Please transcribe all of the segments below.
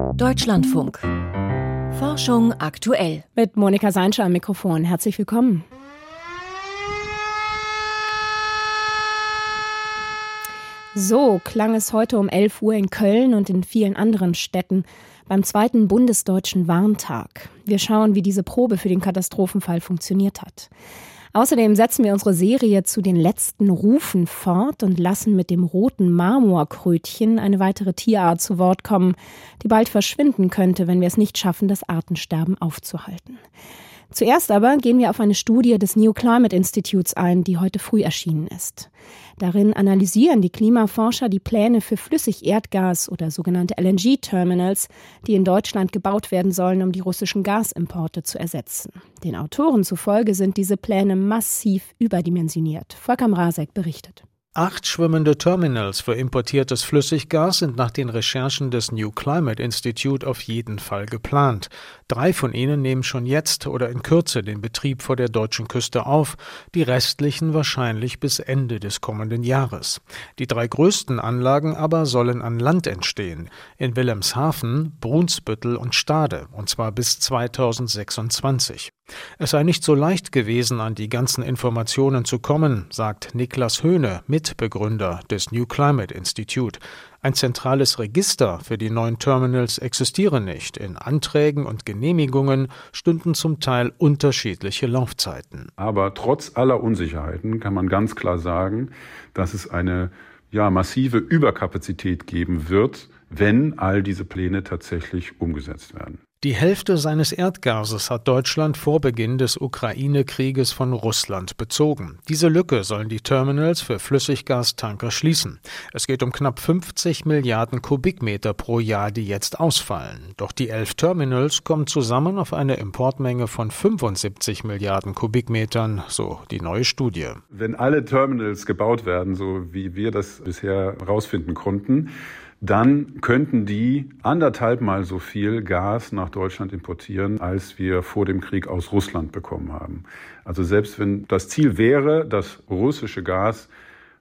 Deutschlandfunk. Forschung aktuell. Mit Monika Seinscher am Mikrofon. Herzlich willkommen. So klang es heute um 11 Uhr in Köln und in vielen anderen Städten beim zweiten bundesdeutschen Warntag. Wir schauen, wie diese Probe für den Katastrophenfall funktioniert hat. Außerdem setzen wir unsere Serie zu den letzten Rufen fort und lassen mit dem roten Marmorkrötchen eine weitere Tierart zu Wort kommen, die bald verschwinden könnte, wenn wir es nicht schaffen, das Artensterben aufzuhalten. Zuerst aber gehen wir auf eine Studie des New Climate Institutes ein, die heute früh erschienen ist. Darin analysieren die Klimaforscher die Pläne für Flüssigerdgas oder sogenannte LNG-Terminals, die in Deutschland gebaut werden sollen, um die russischen Gasimporte zu ersetzen. Den Autoren zufolge sind diese Pläne massiv überdimensioniert. Volker Mrazek berichtet. Acht schwimmende Terminals für importiertes Flüssiggas sind nach den Recherchen des New Climate Institute auf jeden Fall geplant. Drei von ihnen nehmen schon jetzt oder in Kürze den Betrieb vor der deutschen Küste auf, die restlichen wahrscheinlich bis Ende des kommenden Jahres. Die drei größten Anlagen aber sollen an Land entstehen, in Wilhelmshaven, Brunsbüttel und Stade, und zwar bis 2026. Es sei nicht so leicht gewesen, an die ganzen Informationen zu kommen, sagt Niklas Höhne, Mitbegründer des New Climate Institute. Ein zentrales Register für die neuen Terminals existiere nicht. In Anträgen und Genehmigungen stünden zum Teil unterschiedliche Laufzeiten. Aber trotz aller Unsicherheiten kann man ganz klar sagen, dass es eine ja, massive Überkapazität geben wird, wenn all diese Pläne tatsächlich umgesetzt werden. Die Hälfte seines Erdgases hat Deutschland vor Beginn des Ukraine-Krieges von Russland bezogen. Diese Lücke sollen die Terminals für Flüssiggastanker schließen. Es geht um knapp 50 Milliarden Kubikmeter pro Jahr, die jetzt ausfallen. Doch die elf Terminals kommen zusammen auf eine Importmenge von 75 Milliarden Kubikmetern, so die neue Studie. Wenn alle Terminals gebaut werden, so wie wir das bisher herausfinden konnten, dann könnten die anderthalb Mal so viel Gas nach Deutschland importieren, als wir vor dem Krieg aus Russland bekommen haben. Also selbst wenn das Ziel wäre, das russische Gas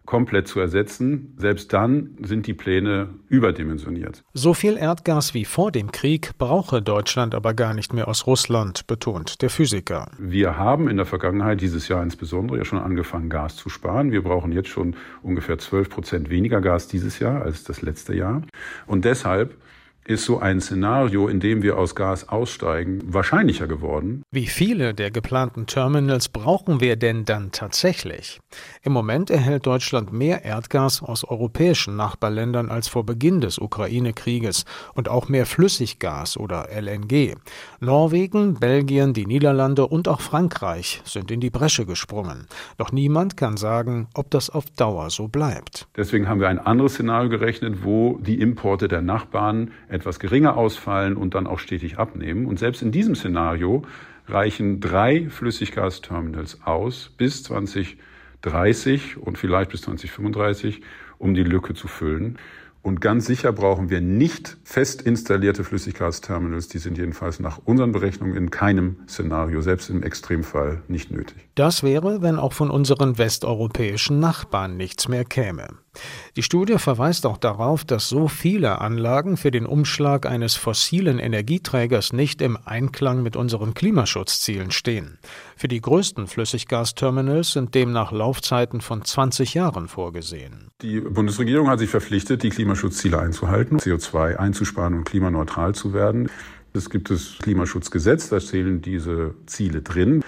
komplett zu ersetzen. Selbst dann sind die Pläne überdimensioniert. So viel Erdgas wie vor dem Krieg brauche Deutschland aber gar nicht mehr aus Russland, betont der Physiker. Wir haben in der Vergangenheit, dieses Jahr insbesondere, ja schon angefangen, Gas zu sparen. Wir brauchen jetzt schon ungefähr 12 Prozent weniger Gas dieses Jahr als das letzte Jahr. Und deshalb ist so ein Szenario, in dem wir aus Gas aussteigen, wahrscheinlicher geworden. Wie viele der geplanten Terminals brauchen wir denn dann tatsächlich? Im Moment erhält Deutschland mehr Erdgas aus europäischen Nachbarländern als vor Beginn des Ukraine-Krieges und auch mehr Flüssiggas oder LNG. Norwegen, Belgien, die Niederlande und auch Frankreich sind in die Bresche gesprungen. Doch niemand kann sagen, ob das auf Dauer so bleibt. Deswegen haben wir ein anderes Szenario gerechnet, wo die Importe der Nachbarn etwas geringer ausfallen und dann auch stetig abnehmen. Und selbst in diesem Szenario reichen drei Flüssiggasterminals aus bis 2030 und vielleicht bis 2035, um die Lücke zu füllen. Und ganz sicher brauchen wir nicht fest installierte Flüssiggasterminals. Die sind jedenfalls nach unseren Berechnungen in keinem Szenario, selbst im Extremfall, nicht nötig. Das wäre, wenn auch von unseren westeuropäischen Nachbarn nichts mehr käme. Die Studie verweist auch darauf, dass so viele Anlagen für den Umschlag eines fossilen Energieträgers nicht im Einklang mit unseren Klimaschutzzielen stehen. Für die größten Flüssiggasterminals sind demnach Laufzeiten von 20 Jahren vorgesehen. Die Bundesregierung hat sich verpflichtet, die Klimaschutzziele einzuhalten, CO2 einzusparen und klimaneutral zu werden. Es gibt das Klimaschutzgesetz, da zählen diese Ziele drin.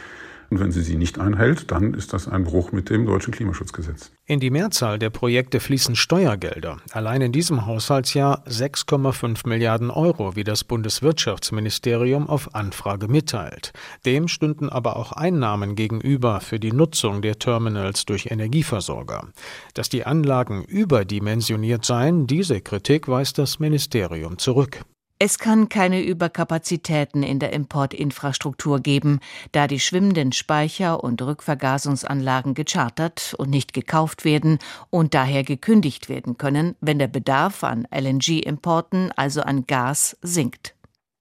Und wenn sie sie nicht einhält, dann ist das ein Bruch mit dem deutschen Klimaschutzgesetz. In die Mehrzahl der Projekte fließen Steuergelder. Allein in diesem Haushaltsjahr 6,5 Milliarden Euro, wie das Bundeswirtschaftsministerium auf Anfrage mitteilt. Dem stünden aber auch Einnahmen gegenüber für die Nutzung der Terminals durch Energieversorger. Dass die Anlagen überdimensioniert seien, diese Kritik weist das Ministerium zurück. Es kann keine Überkapazitäten in der Importinfrastruktur geben, da die schwimmenden Speicher und Rückvergasungsanlagen gechartert und nicht gekauft werden und daher gekündigt werden können, wenn der Bedarf an LNG-Importen, also an Gas, sinkt.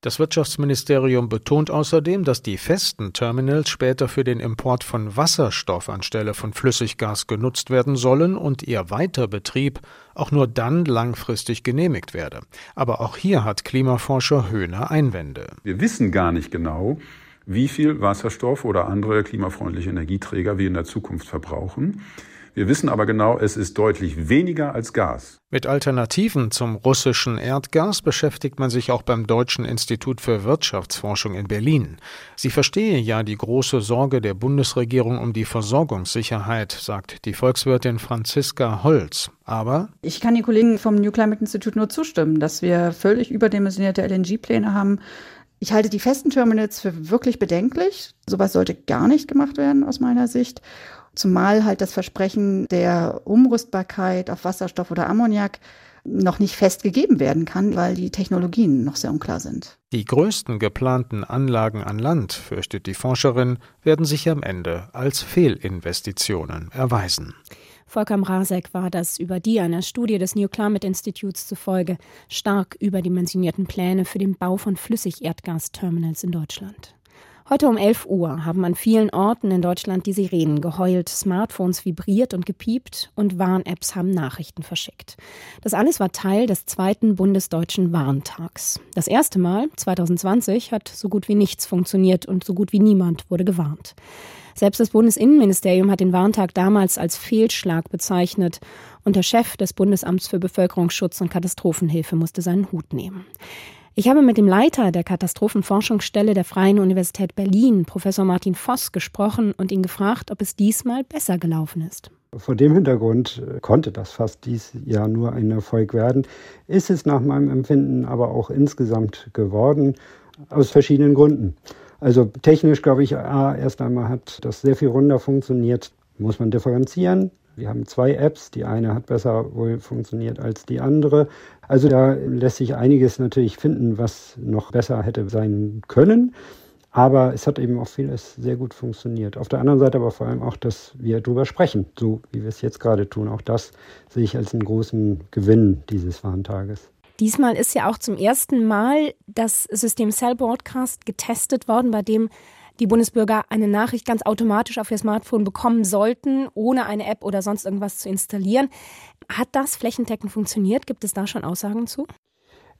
Das Wirtschaftsministerium betont außerdem, dass die festen Terminals später für den Import von Wasserstoff anstelle von Flüssiggas genutzt werden sollen und ihr Weiterbetrieb auch nur dann langfristig genehmigt werde. Aber auch hier hat Klimaforscher Höhner Einwände. Wir wissen gar nicht genau, wie viel Wasserstoff oder andere klimafreundliche Energieträger wir in der Zukunft verbrauchen. Wir wissen aber genau, es ist deutlich weniger als Gas. Mit Alternativen zum russischen Erdgas beschäftigt man sich auch beim Deutschen Institut für Wirtschaftsforschung in Berlin. Sie verstehe ja die große Sorge der Bundesregierung um die Versorgungssicherheit, sagt die Volkswirtin Franziska Holz. Aber ich kann den Kollegen vom New Climate Institute nur zustimmen, dass wir völlig überdimensionierte LNG-Pläne haben. Ich halte die festen Terminals für wirklich bedenklich. Sowas sollte gar nicht gemacht werden aus meiner Sicht. Zumal halt das Versprechen der Umrüstbarkeit auf Wasserstoff oder Ammoniak noch nicht festgegeben werden kann, weil die Technologien noch sehr unklar sind. Die größten geplanten Anlagen an Land, fürchtet die Forscherin, werden sich am Ende als Fehlinvestitionen erweisen. Volker Mrazek war das über die einer Studie des New Climate Institutes zufolge stark überdimensionierten Pläne für den Bau von Flüssigerdgasterminals in Deutschland. Heute um 11 Uhr haben an vielen Orten in Deutschland die Sirenen geheult, Smartphones vibriert und gepiept und Warn-Apps haben Nachrichten verschickt. Das alles war Teil des zweiten bundesdeutschen Warntags. Das erste Mal, 2020, hat so gut wie nichts funktioniert und so gut wie niemand wurde gewarnt. Selbst das Bundesinnenministerium hat den Warntag damals als Fehlschlag bezeichnet und der Chef des Bundesamts für Bevölkerungsschutz und Katastrophenhilfe musste seinen Hut nehmen. Ich habe mit dem Leiter der Katastrophenforschungsstelle der Freien Universität Berlin, Professor Martin Voss, gesprochen und ihn gefragt, ob es diesmal besser gelaufen ist. Vor dem Hintergrund äh, konnte das fast dies Jahr nur ein Erfolg werden, ist es nach meinem Empfinden aber auch insgesamt geworden, aus verschiedenen Gründen. Also technisch glaube ich, erst einmal hat das sehr viel runder funktioniert, muss man differenzieren. Wir haben zwei Apps, die eine hat besser wohl funktioniert als die andere. Also da lässt sich einiges natürlich finden, was noch besser hätte sein können. Aber es hat eben auch vieles sehr gut funktioniert. Auf der anderen Seite aber vor allem auch, dass wir darüber sprechen, so wie wir es jetzt gerade tun. Auch das sehe ich als einen großen Gewinn dieses Warntages. Diesmal ist ja auch zum ersten Mal das System Cell Broadcast getestet worden, bei dem die Bundesbürger eine Nachricht ganz automatisch auf ihr Smartphone bekommen sollten, ohne eine App oder sonst irgendwas zu installieren. Hat das flächendeckend funktioniert? Gibt es da schon Aussagen zu?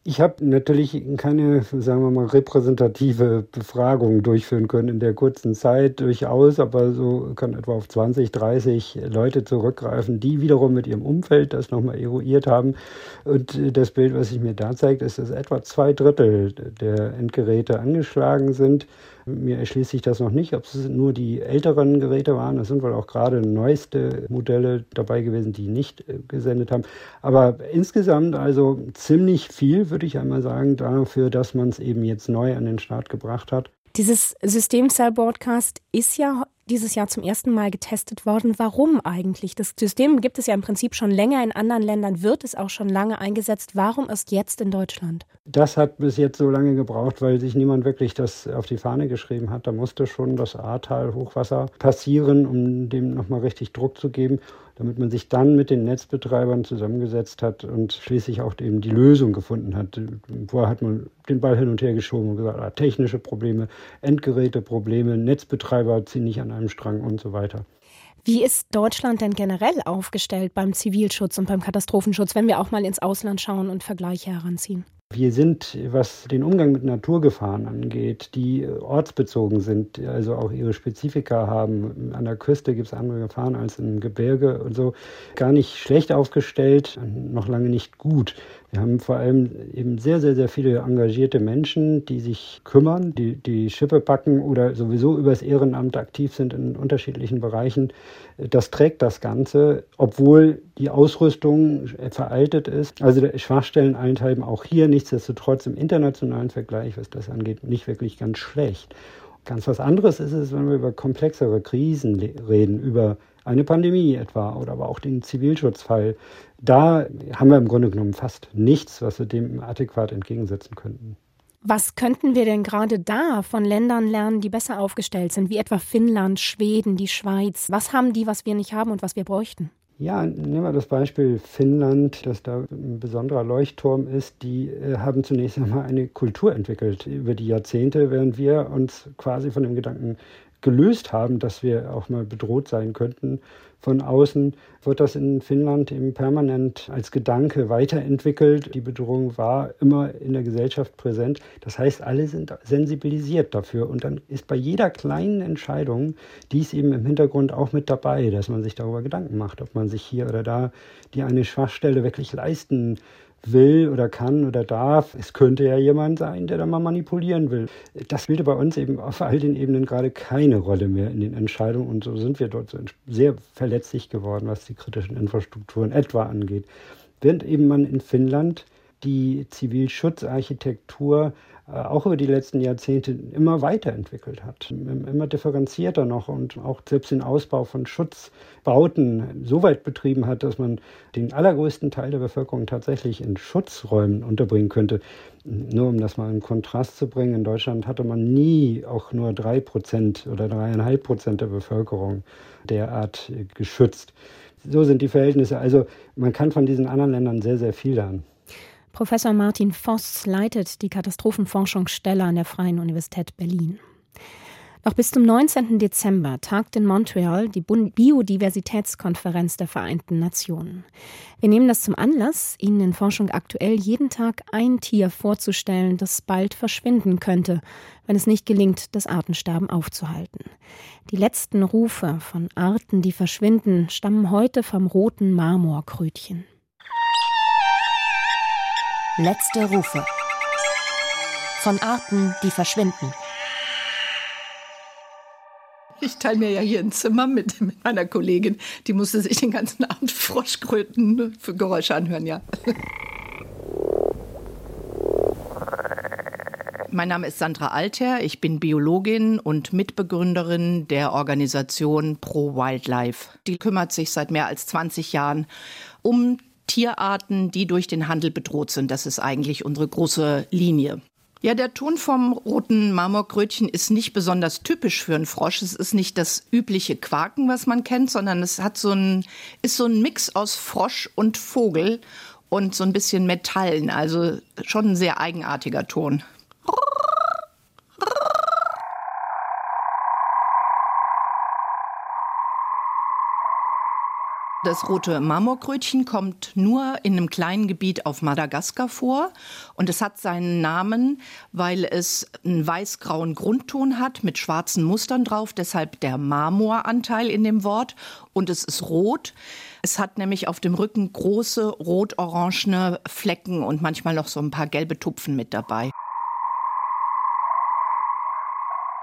Ich habe natürlich keine, sagen wir mal, repräsentative Befragung durchführen können in der kurzen Zeit durchaus, aber so kann etwa auf 20, 30 Leute zurückgreifen, die wiederum mit ihrem Umfeld das nochmal eruiert haben. Und das Bild, was sich mir da zeigt, ist, dass etwa zwei Drittel der Endgeräte angeschlagen sind. Mir erschließt sich das noch nicht, ob es nur die älteren Geräte waren. Es sind wohl auch gerade neueste Modelle dabei gewesen, die nicht äh, gesendet haben. Aber insgesamt also ziemlich viel, würde ich einmal sagen, dafür, dass man es eben jetzt neu an den Start gebracht hat. Dieses System Cell Broadcast ist ja dieses Jahr zum ersten Mal getestet worden. Warum eigentlich? Das System gibt es ja im Prinzip schon länger in anderen Ländern, wird es auch schon lange eingesetzt. Warum erst jetzt in Deutschland? Das hat bis jetzt so lange gebraucht, weil sich niemand wirklich das auf die Fahne geschrieben hat. Da musste schon das Ahrtal Hochwasser passieren, um dem nochmal richtig Druck zu geben damit man sich dann mit den Netzbetreibern zusammengesetzt hat und schließlich auch eben die Lösung gefunden hat. Vorher hat man den Ball hin und her geschoben und gesagt, ah, technische Probleme, Endgeräteprobleme, Netzbetreiber ziehen nicht an einem Strang und so weiter. Wie ist Deutschland denn generell aufgestellt beim Zivilschutz und beim Katastrophenschutz, wenn wir auch mal ins Ausland schauen und Vergleiche heranziehen? Wir sind, was den Umgang mit Naturgefahren angeht, die ortsbezogen sind, also auch ihre Spezifika haben. An der Küste gibt es andere Gefahren als im Gebirge und so. Gar nicht schlecht aufgestellt, noch lange nicht gut. Wir haben vor allem eben sehr, sehr, sehr viele engagierte Menschen, die sich kümmern, die die Schippe packen oder sowieso übers Ehrenamt aktiv sind in unterschiedlichen Bereichen. Das trägt das Ganze, obwohl die Ausrüstung veraltet ist. Also Schwachstellen eintreiben auch hier nichtsdestotrotz im internationalen Vergleich, was das angeht, nicht wirklich ganz schlecht. Ganz was anderes ist es, wenn wir über komplexere Krisen reden, über eine Pandemie etwa oder aber auch den Zivilschutzfall. Da haben wir im Grunde genommen fast nichts, was wir dem adäquat entgegensetzen könnten. Was könnten wir denn gerade da von Ländern lernen, die besser aufgestellt sind, wie etwa Finnland, Schweden, die Schweiz? Was haben die, was wir nicht haben und was wir bräuchten? Ja, nehmen wir das Beispiel Finnland, das da ein besonderer Leuchtturm ist. Die äh, haben zunächst einmal eine Kultur entwickelt über die Jahrzehnte, während wir uns quasi von dem Gedanken gelöst haben, dass wir auch mal bedroht sein könnten von außen, wird das in Finnland eben permanent als Gedanke weiterentwickelt. Die Bedrohung war immer in der Gesellschaft präsent. Das heißt, alle sind sensibilisiert dafür. Und dann ist bei jeder kleinen Entscheidung dies eben im Hintergrund auch mit dabei, dass man sich darüber Gedanken macht, ob man sich hier oder da die eine Schwachstelle wirklich leisten will oder kann oder darf. Es könnte ja jemand sein, der da mal manipulieren will. Das spielte bei uns eben auf all den Ebenen gerade keine Rolle mehr in den Entscheidungen und so sind wir dort sehr verletzlich geworden, was die kritischen Infrastrukturen etwa angeht. Während eben man in Finnland die Zivilschutzarchitektur auch über die letzten Jahrzehnte immer weiterentwickelt hat, immer differenzierter noch und auch selbst den Ausbau von Schutzbauten so weit betrieben hat, dass man den allergrößten Teil der Bevölkerung tatsächlich in Schutzräumen unterbringen könnte. Nur um das mal in Kontrast zu bringen, in Deutschland hatte man nie auch nur drei Prozent oder dreieinhalb Prozent der Bevölkerung derart geschützt. So sind die Verhältnisse. Also man kann von diesen anderen Ländern sehr, sehr viel lernen. Professor Martin Voss leitet die Katastrophenforschungsstelle an der Freien Universität Berlin. Noch bis zum 19. Dezember tagt in Montreal die Biodiversitätskonferenz der Vereinten Nationen. Wir nehmen das zum Anlass, Ihnen in Forschung aktuell jeden Tag ein Tier vorzustellen, das bald verschwinden könnte, wenn es nicht gelingt, das Artensterben aufzuhalten. Die letzten Rufe von Arten, die verschwinden, stammen heute vom roten Marmorkrötchen. Letzte Rufe. Von Arten, die verschwinden. Ich teile mir ja hier ein Zimmer mit, mit meiner Kollegin. Die musste sich den ganzen Abend Froschkröten für Geräusche anhören, ja. Mein Name ist Sandra Alter, ich bin Biologin und Mitbegründerin der Organisation Pro Wildlife. Die kümmert sich seit mehr als 20 Jahren um Tierarten, die durch den Handel bedroht sind. Das ist eigentlich unsere große Linie. Ja, der Ton vom roten Marmorkrötchen ist nicht besonders typisch für einen Frosch. Es ist nicht das übliche Quaken, was man kennt, sondern es hat so ein, ist so ein Mix aus Frosch und Vogel und so ein bisschen Metallen. Also schon ein sehr eigenartiger Ton. Das rote Marmorkrötchen kommt nur in einem kleinen Gebiet auf Madagaskar vor und es hat seinen Namen, weil es einen weiß-grauen Grundton hat mit schwarzen Mustern drauf, deshalb der Marmoranteil in dem Wort und es ist rot. Es hat nämlich auf dem Rücken große rot-orangene Flecken und manchmal noch so ein paar gelbe Tupfen mit dabei.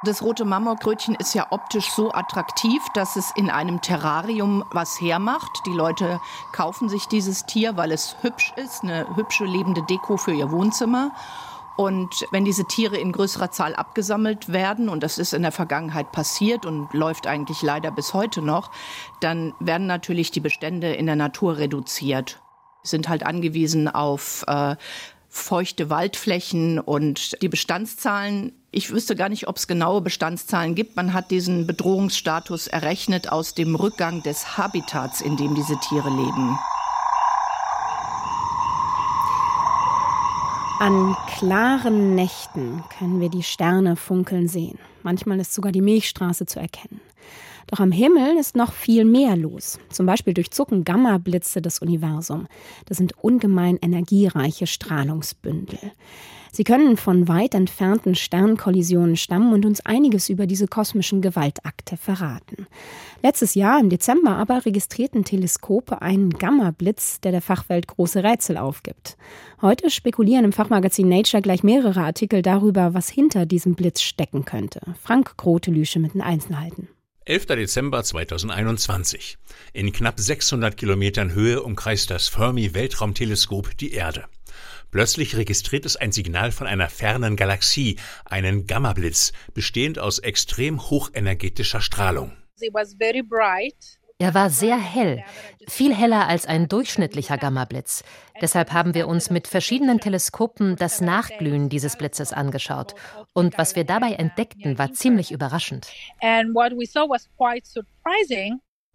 Das rote Marmorkrötchen ist ja optisch so attraktiv, dass es in einem Terrarium was hermacht. Die Leute kaufen sich dieses Tier, weil es hübsch ist, eine hübsche lebende Deko für ihr Wohnzimmer. Und wenn diese Tiere in größerer Zahl abgesammelt werden, und das ist in der Vergangenheit passiert und läuft eigentlich leider bis heute noch, dann werden natürlich die Bestände in der Natur reduziert sind halt angewiesen auf äh, feuchte Waldflächen und die Bestandszahlen. Ich wüsste gar nicht, ob es genaue Bestandszahlen gibt. Man hat diesen Bedrohungsstatus errechnet aus dem Rückgang des Habitats, in dem diese Tiere leben. An klaren Nächten können wir die Sterne funkeln sehen. Manchmal ist sogar die Milchstraße zu erkennen. Doch am Himmel ist noch viel mehr los. Zum Beispiel durchzucken Gamma-Blitze das Universum. Das sind ungemein energiereiche Strahlungsbündel. Sie können von weit entfernten Sternkollisionen stammen und uns einiges über diese kosmischen Gewaltakte verraten. Letztes Jahr im Dezember aber registrierten Teleskope einen Gamma-Blitz, der der Fachwelt große Rätsel aufgibt. Heute spekulieren im Fachmagazin Nature gleich mehrere Artikel darüber, was hinter diesem Blitz stecken könnte. Frank Grotelüsche mit den Einzelheiten. 11. Dezember 2021. In knapp 600 Kilometern Höhe umkreist das Fermi-Weltraumteleskop die Erde. Plötzlich registriert es ein Signal von einer fernen Galaxie, einen Gammablitz, bestehend aus extrem hochenergetischer Strahlung. It was very bright. Er war sehr hell, viel heller als ein durchschnittlicher Gammablitz. Deshalb haben wir uns mit verschiedenen Teleskopen das Nachglühen dieses Blitzes angeschaut. Und was wir dabei entdeckten, war ziemlich überraschend.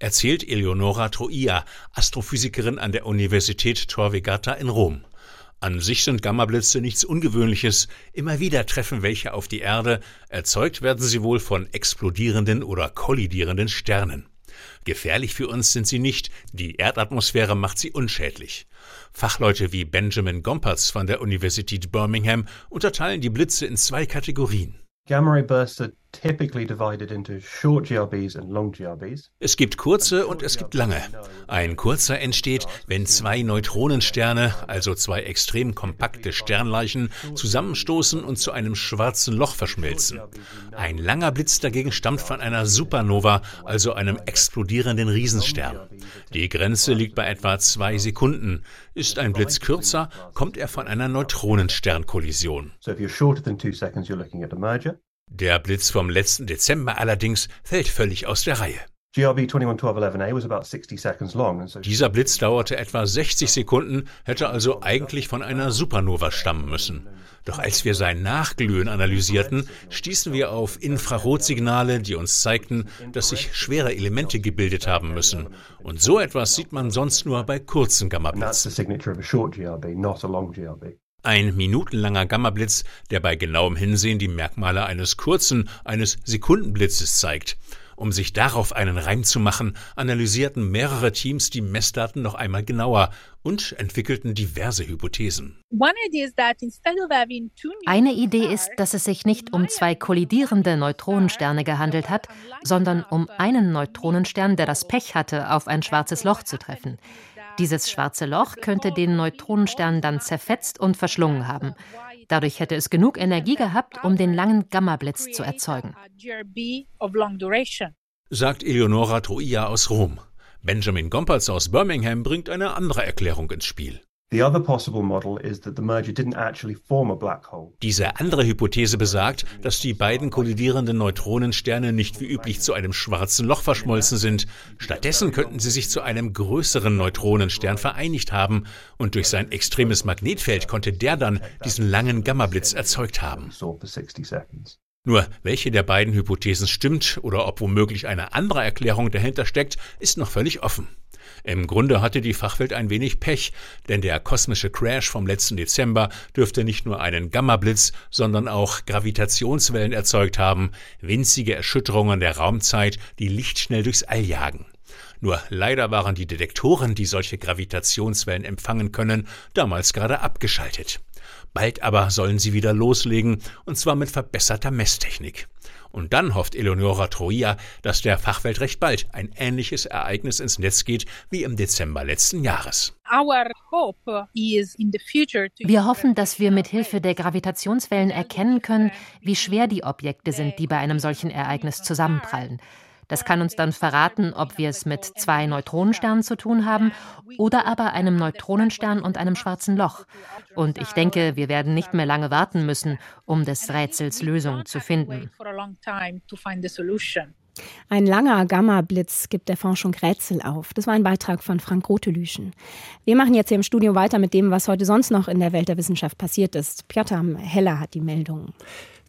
erzählt Eleonora Troia, Astrophysikerin an der Universität Tor Vergata in Rom. An sich sind Gammablitze nichts Ungewöhnliches, immer wieder treffen welche auf die Erde, erzeugt werden sie wohl von explodierenden oder kollidierenden Sternen. Gefährlich für uns sind sie nicht, die Erdatmosphäre macht sie unschädlich. Fachleute wie Benjamin Gompertz von der Universität Birmingham unterteilen die Blitze in zwei Kategorien. Gamma ray bursts are typically divided into short GRBs and long GRBs. Es gibt kurze und es gibt lange. Ein kurzer entsteht, wenn zwei Neutronensterne, also zwei extrem kompakte Sternleichen, zusammenstoßen und zu einem schwarzen Loch verschmelzen. Ein langer Blitz dagegen stammt von einer Supernova, also einem explodierenden Riesenstern. Die Grenze liegt bei etwa zwei Sekunden. Ist ein Blitz kürzer, kommt er von einer Neutronensternkollision. So if you're shorter than two seconds, you're looking at a merger. Der Blitz vom letzten Dezember allerdings fällt völlig aus der Reihe. GRB 211211A was about 60 seconds long. And so Dieser Blitz dauerte etwa 60 Sekunden, hätte also eigentlich von einer Supernova stammen müssen. Doch als wir sein Nachglühen analysierten, stießen wir auf Infrarotsignale, die uns zeigten, dass sich schwere Elemente gebildet haben müssen. Und so etwas sieht man sonst nur bei kurzen Gammablitzen. Ein minutenlanger Gammablitz, der bei genauem Hinsehen die Merkmale eines kurzen, eines Sekundenblitzes zeigt. Um sich darauf einen Reim zu machen, analysierten mehrere Teams die Messdaten noch einmal genauer und entwickelten diverse Hypothesen. Eine Idee ist, dass es sich nicht um zwei kollidierende Neutronensterne gehandelt hat, sondern um einen Neutronenstern, der das Pech hatte, auf ein schwarzes Loch zu treffen. Dieses schwarze Loch könnte den Neutronenstern dann zerfetzt und verschlungen haben. Dadurch hätte es genug Energie gehabt, um den langen Gammablitz zu erzeugen. Sagt Eleonora Troia aus Rom. Benjamin Gompertz aus Birmingham bringt eine andere Erklärung ins Spiel. Diese andere Hypothese besagt, dass die beiden kollidierenden Neutronensterne nicht wie üblich zu einem schwarzen Loch verschmolzen sind. Stattdessen könnten sie sich zu einem größeren Neutronenstern vereinigt haben und durch sein extremes Magnetfeld konnte der dann diesen langen Gammablitz erzeugt haben. Saw for 60 seconds. Nur welche der beiden Hypothesen stimmt oder ob womöglich eine andere Erklärung dahinter steckt, ist noch völlig offen. Im Grunde hatte die Fachwelt ein wenig Pech, denn der kosmische Crash vom letzten Dezember dürfte nicht nur einen Gammablitz, sondern auch Gravitationswellen erzeugt haben, winzige Erschütterungen der Raumzeit, die lichtschnell durchs All jagen. Nur leider waren die Detektoren, die solche Gravitationswellen empfangen können, damals gerade abgeschaltet. Bald aber sollen sie wieder loslegen, und zwar mit verbesserter Messtechnik. Und dann hofft Eleonora Troia, dass der Fachwelt recht bald ein ähnliches Ereignis ins Netz geht wie im Dezember letzten Jahres. Wir hoffen, dass wir mit Hilfe der Gravitationswellen erkennen können, wie schwer die Objekte sind, die bei einem solchen Ereignis zusammenprallen. Das kann uns dann verraten, ob wir es mit zwei Neutronensternen zu tun haben oder aber einem Neutronenstern und einem schwarzen Loch. Und ich denke, wir werden nicht mehr lange warten müssen, um des Rätsels Lösung zu finden. Ein langer Gamma-Blitz gibt der Forschung Rätsel auf. Das war ein Beitrag von Frank Rotelüschen. Wir machen jetzt hier im Studio weiter mit dem, was heute sonst noch in der Welt der Wissenschaft passiert ist. Piotr Heller hat die Meldung.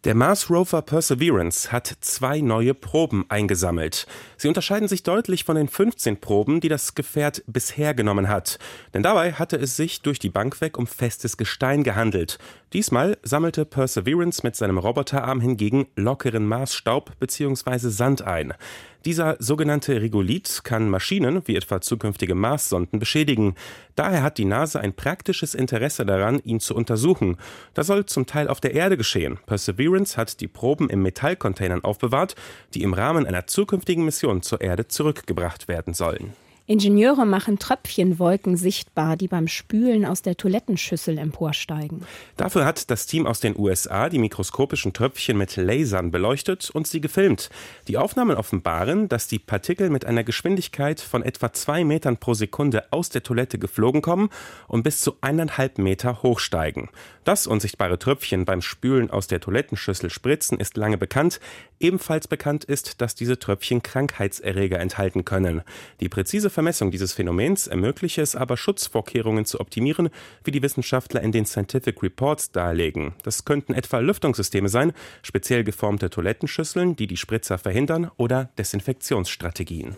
Der Mars Rover Perseverance hat zwei neue Proben eingesammelt. Sie unterscheiden sich deutlich von den 15 Proben, die das Gefährt bisher genommen hat. Denn dabei hatte es sich durch die Bank weg um festes Gestein gehandelt. Diesmal sammelte Perseverance mit seinem Roboterarm hingegen lockeren Marsstaub bzw. Sand ein. Dieser sogenannte Regolith kann Maschinen, wie etwa zukünftige Marssonden, beschädigen. Daher hat die NASA ein praktisches Interesse daran, ihn zu untersuchen. Das soll zum Teil auf der Erde geschehen. Perseverance hat die Proben in Metallcontainern aufbewahrt, die im Rahmen einer zukünftigen Mission zur Erde zurückgebracht werden sollen. Ingenieure machen Tröpfchenwolken sichtbar, die beim Spülen aus der Toilettenschüssel emporsteigen. Dafür hat das Team aus den USA die mikroskopischen Tröpfchen mit Lasern beleuchtet und sie gefilmt. Die Aufnahmen offenbaren, dass die Partikel mit einer Geschwindigkeit von etwa zwei Metern pro Sekunde aus der Toilette geflogen kommen und bis zu eineinhalb Meter hochsteigen. Dass unsichtbare Tröpfchen beim Spülen aus der Toilettenschüssel spritzen, ist lange bekannt. Ebenfalls bekannt ist, dass diese Tröpfchen Krankheitserreger enthalten können. Die präzise Vermessung dieses Phänomens ermögliche es aber, Schutzvorkehrungen zu optimieren, wie die Wissenschaftler in den Scientific Reports darlegen. Das könnten etwa Lüftungssysteme sein, speziell geformte Toilettenschüsseln, die die Spritzer verhindern, oder Desinfektionsstrategien.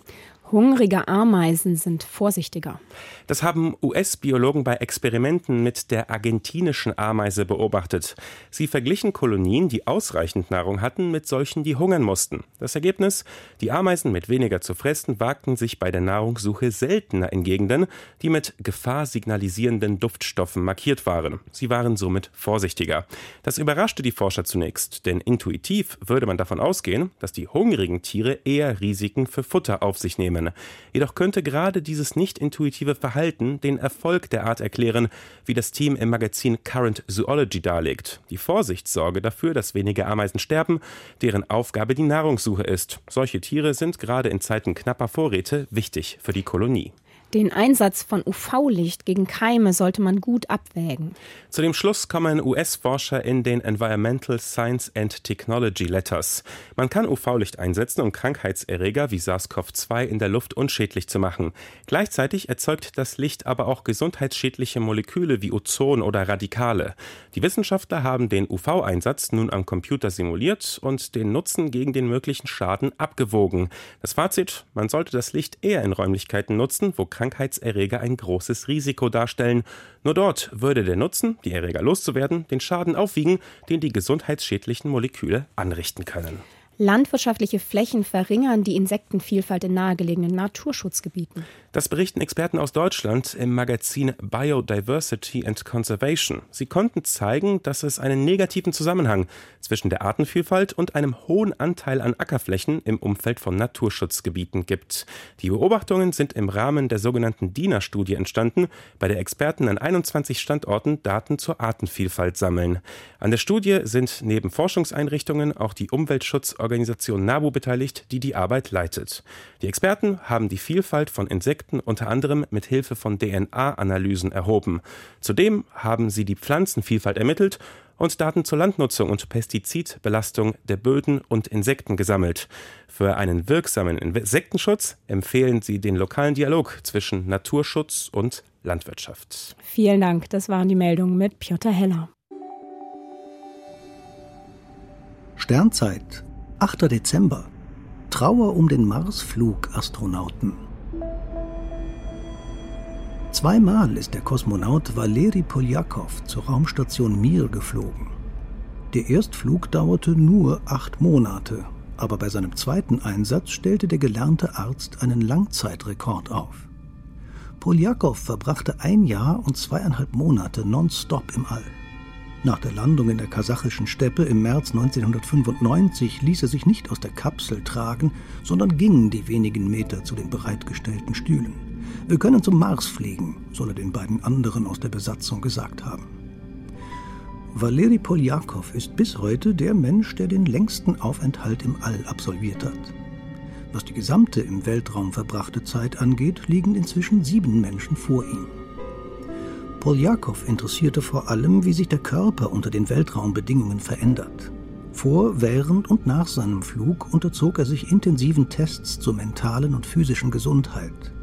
Hungrige Ameisen sind vorsichtiger. Das haben US-Biologen bei Experimenten mit der argentinischen Ameise beobachtet. Sie verglichen Kolonien, die ausreichend Nahrung hatten, mit solchen, die hungern mussten. Das Ergebnis? Die Ameisen mit weniger zu fressen wagten sich bei der Nahrungssuche seltener in Gegenden, die mit Gefahr signalisierenden Duftstoffen markiert waren. Sie waren somit vorsichtiger. Das überraschte die Forscher zunächst, denn intuitiv würde man davon ausgehen, dass die hungrigen Tiere eher Risiken für Futter auf sich nehmen nehmen. Jedoch könnte gerade dieses nicht intuitive Verhalten den Erfolg der Art erklären, wie das Team im Magazin Current Zoology darlegt. Die Vorsicht sorge dafür, dass weniger Ameisen sterben, deren Aufgabe die Nahrungssuche ist. Solche Tiere sind gerade in Zeiten knapper Vorräte wichtig für die Kolonie. Den Einsatz von UV-Licht gegen Keime sollte man gut abwägen. Zu dem Schluss kommen US-Forscher in den Environmental Science and Technology Letters. Man kann UV-Licht einsetzen, um Krankheitserreger wie SARS-CoV-2 in der Luft unschädlich zu machen. Gleichzeitig erzeugt das Licht aber auch gesundheitsschädliche Moleküle wie Ozon oder Radikale. Die Wissenschaftler haben den UV-Einsatz nun am Computer simuliert und den Nutzen gegen den möglichen Schaden abgewogen. Das Fazit, man sollte das Licht eher in Räumlichkeiten nutzen, wo Krankheitserreger ein großes Risiko darstellen. Nur dort würde der Nutzen, die Erreger loszuwerden, den Schaden aufwiegen, den die gesundheitsschädlichen Moleküle anrichten können. Landwirtschaftliche Flächen verringern die Insektenvielfalt in nahegelegenen Naturschutzgebieten. Das berichten Experten aus Deutschland im Magazin Biodiversity and Conservation. Sie konnten zeigen, dass es einen negativen Zusammenhang zwischen der Artenvielfalt und einem hohen Anteil an Ackerflächen im Umfeld von Naturschutzgebieten gibt. Die Beobachtungen sind im Rahmen der sogenannten DINA-Studie entstanden, bei der Experten an 21 Standorten Daten zur Artenvielfalt sammeln. An der Studie sind neben Forschungseinrichtungen auch die Umweltschutzorganisationen Organisation NABU beteiligt, die die Arbeit leitet. Die Experten haben die Vielfalt von Insekten unter anderem mit Hilfe von DNA-Analysen erhoben. Zudem haben sie die Pflanzenvielfalt ermittelt und Daten zur Landnutzung und Pestizidbelastung der Böden und Insekten gesammelt. Für einen wirksamen Insektenschutz empfehlen sie den lokalen Dialog zwischen Naturschutz und Landwirtschaft. Vielen Dank, das waren die Meldungen mit Piotr Heller. Sternzeit 8. Dezember. Trauer um den Marsflug-Astronauten. Zweimal ist der Kosmonaut Valeri Poljakov zur Raumstation Mir geflogen. Der Erstflug dauerte nur acht Monate, aber bei seinem zweiten Einsatz stellte der gelernte Arzt einen Langzeitrekord auf. Poljakov verbrachte ein Jahr und zweieinhalb Monate nonstop im All. Nach der Landung in der kasachischen Steppe im März 1995 ließ er sich nicht aus der Kapsel tragen, sondern ging die wenigen Meter zu den bereitgestellten Stühlen. Wir können zum Mars fliegen, soll er den beiden anderen aus der Besatzung gesagt haben. Valeri Poljakov ist bis heute der Mensch, der den längsten Aufenthalt im All absolviert hat. Was die gesamte im Weltraum verbrachte Zeit angeht, liegen inzwischen sieben Menschen vor ihm. Poljakow interessierte vor allem, wie sich der Körper unter den Weltraumbedingungen verändert. Vor, während und nach seinem Flug unterzog er sich intensiven Tests zur mentalen und physischen Gesundheit.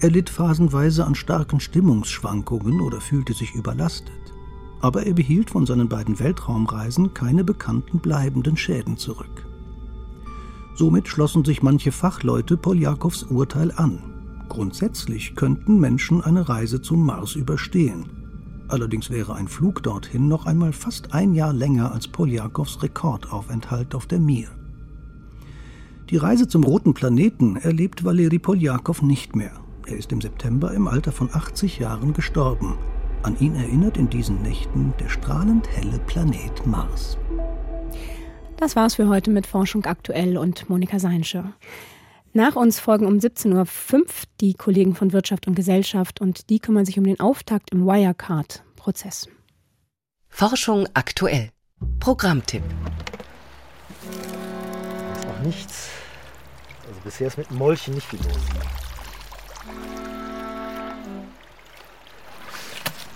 Er litt phasenweise an starken Stimmungsschwankungen oder fühlte sich überlastet. Aber er behielt von seinen beiden Weltraumreisen keine bekannten bleibenden Schäden zurück. Somit schlossen sich manche Fachleute Poljakows Urteil an Grundsätzlich könnten Menschen eine Reise zum Mars überstehen. Allerdings wäre ein Flug dorthin noch einmal fast ein Jahr länger als Poljakows Rekordaufenthalt auf der Mir. Die Reise zum roten Planeten erlebt Valeri Poljakow nicht mehr. Er ist im September im Alter von 80 Jahren gestorben. An ihn erinnert in diesen Nächten der strahlend helle Planet Mars. Das war's für heute mit Forschung aktuell und Monika Seinsche. Nach uns folgen um 17.05 Uhr die Kollegen von Wirtschaft und Gesellschaft und die kümmern sich um den Auftakt im Wirecard-Prozess. Forschung aktuell. Programmtipp. Da ist noch nichts. Also bisher ist mit dem Molchen nicht viel los.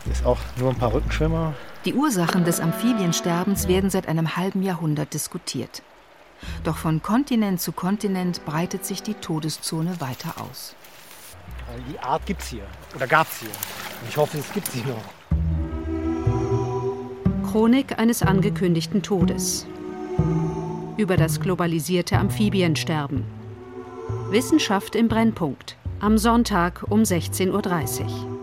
Hier ist auch nur ein paar Rückenschwimmer. Die Ursachen des Amphibiensterbens werden seit einem halben Jahrhundert diskutiert. Doch von Kontinent zu Kontinent breitet sich die Todeszone weiter aus. Die Art gibt es hier oder gab es hier. ich hoffe, es gibt sie noch. Chronik eines angekündigten Todes. Über das globalisierte Amphibiensterben. Wissenschaft im Brennpunkt. Am Sonntag um 16.30 Uhr.